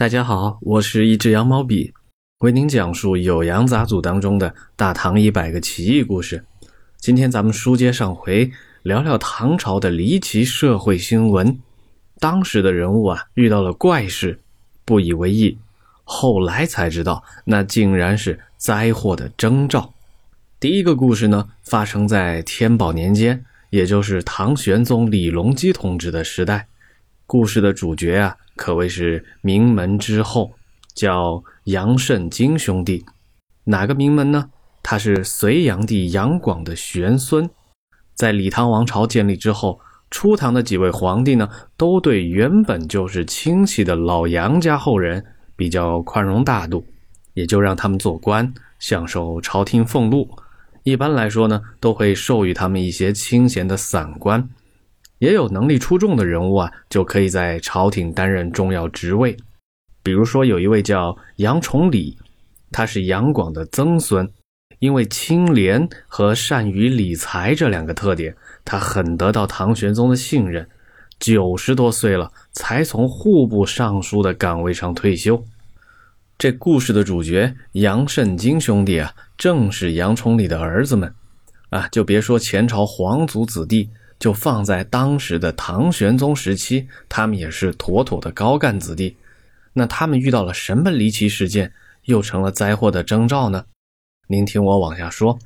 大家好，我是一只羊毛笔，为您讲述《酉阳杂俎》当中的大唐一百个奇异故事。今天咱们书接上回，聊聊唐朝的离奇社会新闻。当时的人物啊，遇到了怪事，不以为意，后来才知道，那竟然是灾祸的征兆。第一个故事呢，发生在天宝年间，也就是唐玄宗李隆基统治的时代。故事的主角啊。可谓是名门之后，叫杨慎金兄弟。哪个名门呢？他是隋炀帝杨广的玄孙。在李唐王朝建立之后，初唐的几位皇帝呢，都对原本就是亲戚的老杨家后人比较宽容大度，也就让他们做官，享受朝廷俸禄。一般来说呢，都会授予他们一些清闲的散官。也有能力出众的人物啊，就可以在朝廷担任重要职位。比如说，有一位叫杨崇礼，他是杨广的曾孙，因为清廉和善于理财这两个特点，他很得到唐玄宗的信任。九十多岁了，才从户部尚书的岗位上退休。这故事的主角杨慎金兄弟啊，正是杨崇礼的儿子们啊，就别说前朝皇族子弟。就放在当时的唐玄宗时期，他们也是妥妥的高干子弟。那他们遇到了什么离奇事件，又成了灾祸的征兆呢？您听我往下说。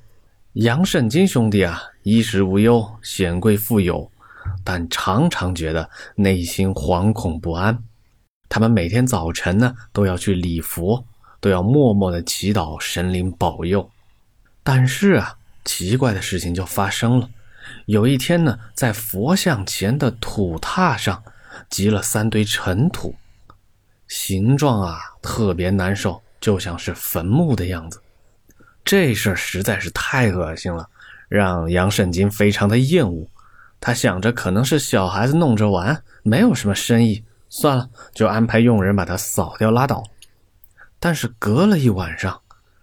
杨慎金兄弟啊，衣食无忧，显贵富有，但常常觉得内心惶恐不安。他们每天早晨呢，都要去礼佛，都要默默的祈祷神灵保佑。但是啊，奇怪的事情就发生了。有一天呢，在佛像前的土榻上积了三堆尘土，形状啊特别难受，就像是坟墓的样子。这事儿实在是太恶心了，让杨慎金非常的厌恶。他想着可能是小孩子弄着玩，没有什么深意，算了，就安排佣人把它扫掉拉倒。但是隔了一晚上，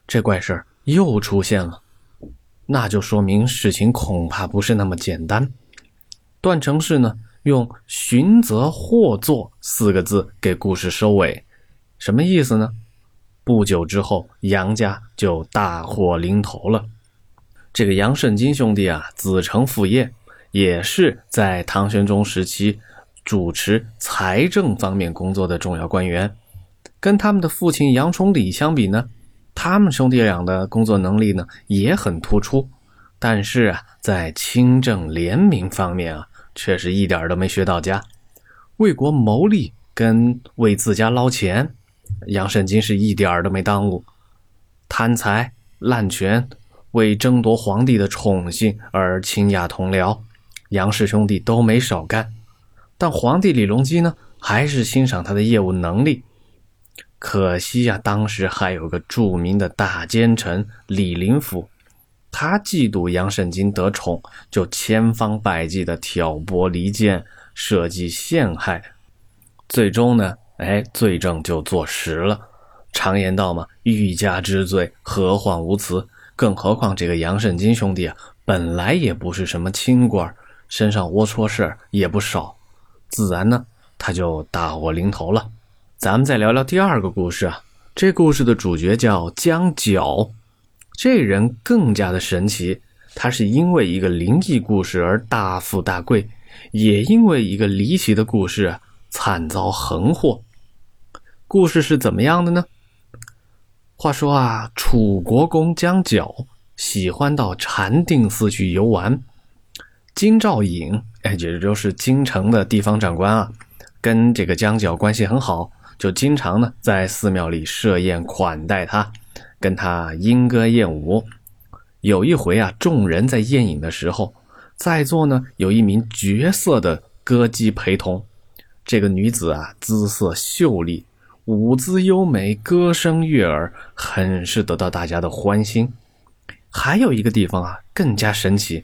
这怪事儿又出现了。那就说明事情恐怕不是那么简单。段成式呢，用“寻则祸作”四个字给故事收尾，什么意思呢？不久之后，杨家就大祸临头了。这个杨慎金兄弟啊，子承父业，也是在唐玄宗时期主持财政方面工作的重要官员。跟他们的父亲杨崇礼相比呢？他们兄弟俩的工作能力呢也很突出，但是啊，在清正廉明方面啊，却是一点都没学到家。为国谋利跟为自家捞钱，杨慎金是一点都没耽误。贪财滥权，为争夺皇帝的宠幸而倾轧同僚，杨氏兄弟都没少干。但皇帝李隆基呢，还是欣赏他的业务能力。可惜呀，当时还有个著名的大奸臣李林甫，他嫉妒杨慎金得宠，就千方百计的挑拨离间，设计陷害，最终呢，哎，罪证就坐实了。常言道嘛，欲加之罪，何患无辞？更何况这个杨慎金兄弟啊，本来也不是什么清官，身上龌龊事儿也不少，自然呢，他就大祸临头了。咱们再聊聊第二个故事啊，这故事的主角叫江角，这人更加的神奇，他是因为一个灵异故事而大富大贵，也因为一个离奇的故事惨遭横祸。故事是怎么样的呢？话说啊，楚国公江角喜欢到禅定寺去游玩，金兆尹，哎，也就是京城的地方长官啊，跟这个江角关系很好。就经常呢在寺庙里设宴款待他，跟他莺歌燕舞。有一回啊，众人在宴饮的时候，在座呢有一名绝色的歌姬陪同。这个女子啊，姿色秀丽，舞姿优美，歌声悦耳，很是得到大家的欢心。还有一个地方啊，更加神奇，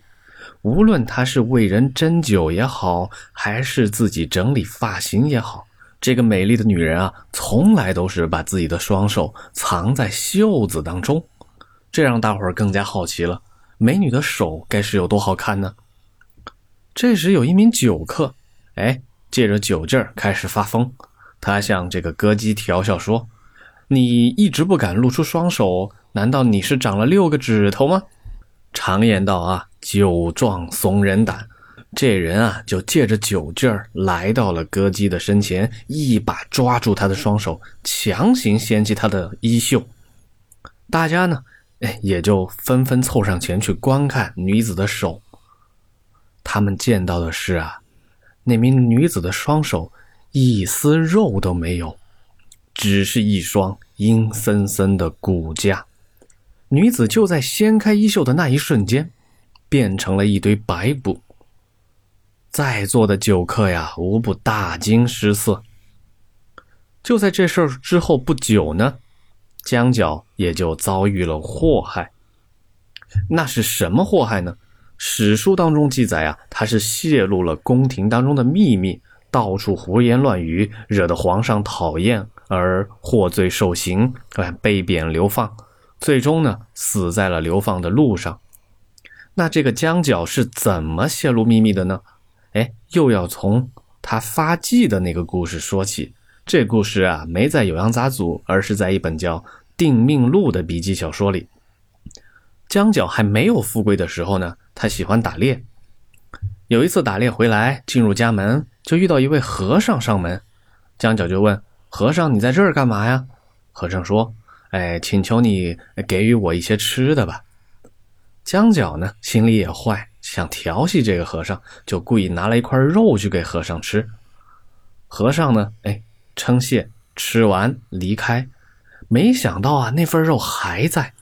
无论她是为人斟酒也好，还是自己整理发型也好。这个美丽的女人啊，从来都是把自己的双手藏在袖子当中，这让大伙儿更加好奇了。美女的手该是有多好看呢？这时有一名酒客，哎，借着酒劲儿开始发疯，他向这个歌姬调笑说：“你一直不敢露出双手，难道你是长了六个指头吗？”常言道啊，酒壮怂人胆。这人啊，就借着酒劲儿来到了歌姬的身前，一把抓住她的双手，强行掀起她的衣袖。大家呢，哎，也就纷纷凑上前去观看女子的手。他们见到的是啊，那名女子的双手一丝肉都没有，只是一双阴森森的骨架。女子就在掀开衣袖的那一瞬间，变成了一堆白布。在座的酒客呀，无不大惊失色。就在这事儿之后不久呢，江角也就遭遇了祸害。那是什么祸害呢？史书当中记载啊，他是泄露了宫廷当中的秘密，到处胡言乱语，惹得皇上讨厌，而获罪受刑，被贬流放，最终呢，死在了流放的路上。那这个江角是怎么泄露秘密的呢？哎，又要从他发迹的那个故事说起。这故事啊，没在《酉阳杂俎》，而是在一本叫《定命录》的笔记小说里。江角还没有富贵的时候呢，他喜欢打猎。有一次打猎回来，进入家门，就遇到一位和尚上门。江角就问和尚：“你在这儿干嘛呀？”和尚说：“哎，请求你给予我一些吃的吧。”江角呢，心里也坏。想调戏这个和尚，就故意拿了一块肉去给和尚吃。和尚呢，哎，称谢，吃完离开。没想到啊，那份肉还在。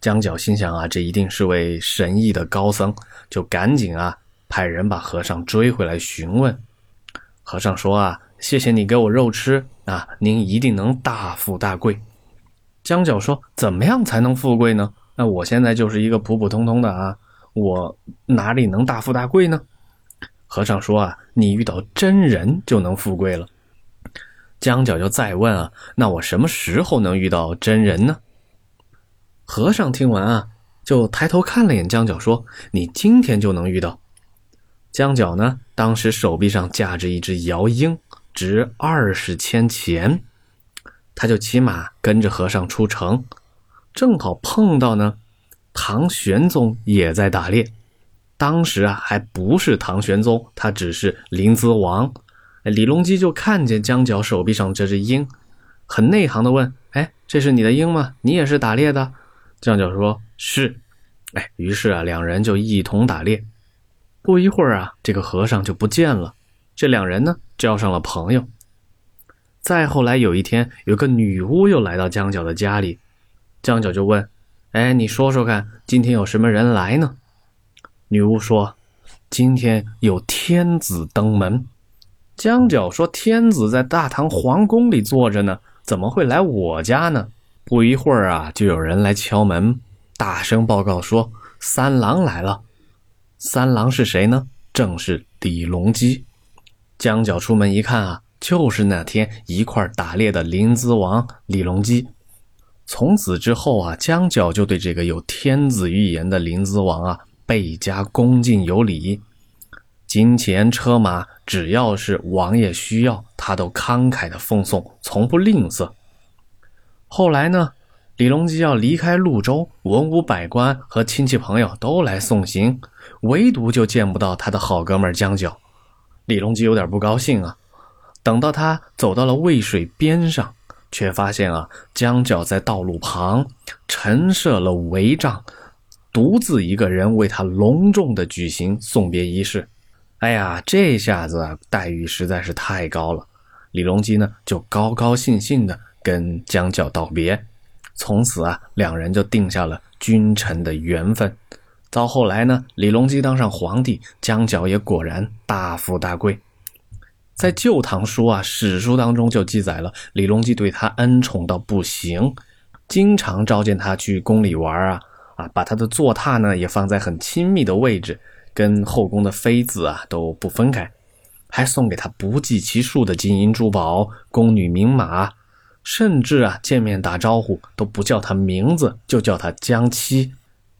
江角心想啊，这一定是位神异的高僧，就赶紧啊，派人把和尚追回来询问。和尚说啊，谢谢你给我肉吃啊，您一定能大富大贵。江角说，怎么样才能富贵呢？那我现在就是一个普普通通的啊。我哪里能大富大贵呢？和尚说啊，你遇到真人就能富贵了。江角就再问啊，那我什么时候能遇到真人呢？和尚听完啊，就抬头看了眼江角，说：“你今天就能遇到。”江角呢，当时手臂上架着一只摇鹰，值二十千钱，他就骑马跟着和尚出城，正好碰到呢。唐玄宗也在打猎，当时啊还不是唐玄宗，他只是临淄王。李隆基就看见江角手臂上这只鹰，很内行的问：“哎，这是你的鹰吗？你也是打猎的？”江角说：“是。”哎，于是啊两人就一同打猎。不一会儿啊，这个和尚就不见了，这两人呢交上了朋友。再后来有一天，有个女巫又来到江角的家里，江角就问。哎，你说说看，今天有什么人来呢？女巫说：“今天有天子登门。”江角说：“天子在大唐皇宫里坐着呢，怎么会来我家呢？”不一会儿啊，就有人来敲门，大声报告说：“三郎来了。”三郎是谁呢？正是李隆基。江角出门一看啊，就是那天一块打猎的临淄王李隆基。从此之后啊，江角就对这个有天子预言的临淄王啊倍加恭敬有礼，金钱车马，只要是王爷需要，他都慷慨的奉送，从不吝啬。后来呢，李隆基要离开潞州，文武百官和亲戚朋友都来送行，唯独就见不到他的好哥们江角。李隆基有点不高兴啊。等到他走到了渭水边上。却发现啊，江角在道路旁陈设了帷帐，独自一个人为他隆重的举行送别仪式。哎呀，这下子待遇实在是太高了。李隆基呢，就高高兴兴的跟江角道别，从此啊，两人就定下了君臣的缘分。到后来呢，李隆基当上皇帝，江角也果然大富大贵。在《旧唐书》啊，史书当中就记载了李隆基对他恩宠到不行，经常召见他去宫里玩啊啊，把他的坐榻呢也放在很亲密的位置，跟后宫的妃子啊都不分开，还送给他不计其数的金银珠宝、宫女名马，甚至啊见面打招呼都不叫他名字，就叫他江妻。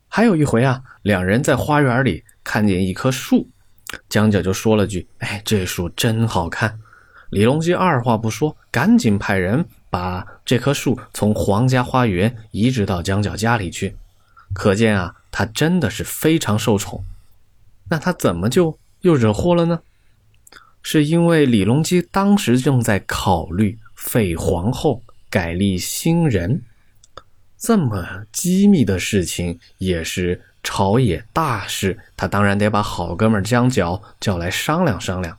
还有一回啊，两人在花园里看见一棵树。江角就说了句：“哎，这树真好看。”李隆基二话不说，赶紧派人把这棵树从皇家花园移植到江角家里去。可见啊，他真的是非常受宠。那他怎么就又惹祸了呢？是因为李隆基当时正在考虑废皇后，改立新人，这么机密的事情也是朝野大事，他当然得把好哥们江角叫来商量商量。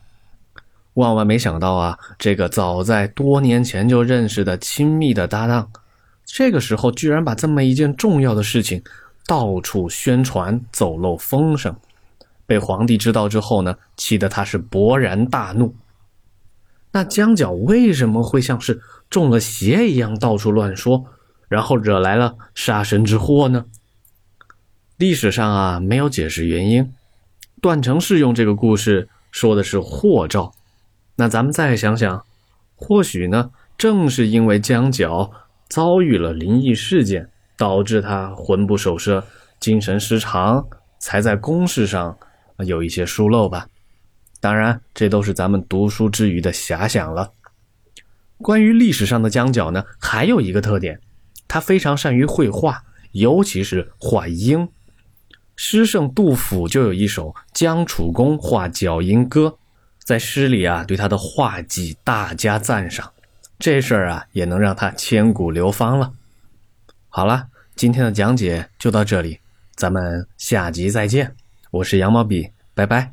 万万没想到啊，这个早在多年前就认识的亲密的搭档，这个时候居然把这么一件重要的事情到处宣传，走漏风声，被皇帝知道之后呢，气得他是勃然大怒。那江角为什么会像是中了邪一样到处乱说，然后惹来了杀身之祸呢？历史上啊没有解释原因，段成式用这个故事说的是祸兆。那咱们再想想，或许呢，正是因为江角遭遇了灵异事件，导致他魂不守舍、精神失常，才在公事上有一些疏漏吧。当然，这都是咱们读书之余的遐想了。关于历史上的江角呢，还有一个特点，他非常善于绘画，尤其是画鹰。诗圣杜甫就有一首《江楚公画角鹰歌》。在诗里啊，对他的画技大加赞赏，这事儿啊也能让他千古流芳了。好了，今天的讲解就到这里，咱们下集再见。我是羊毛笔，拜拜。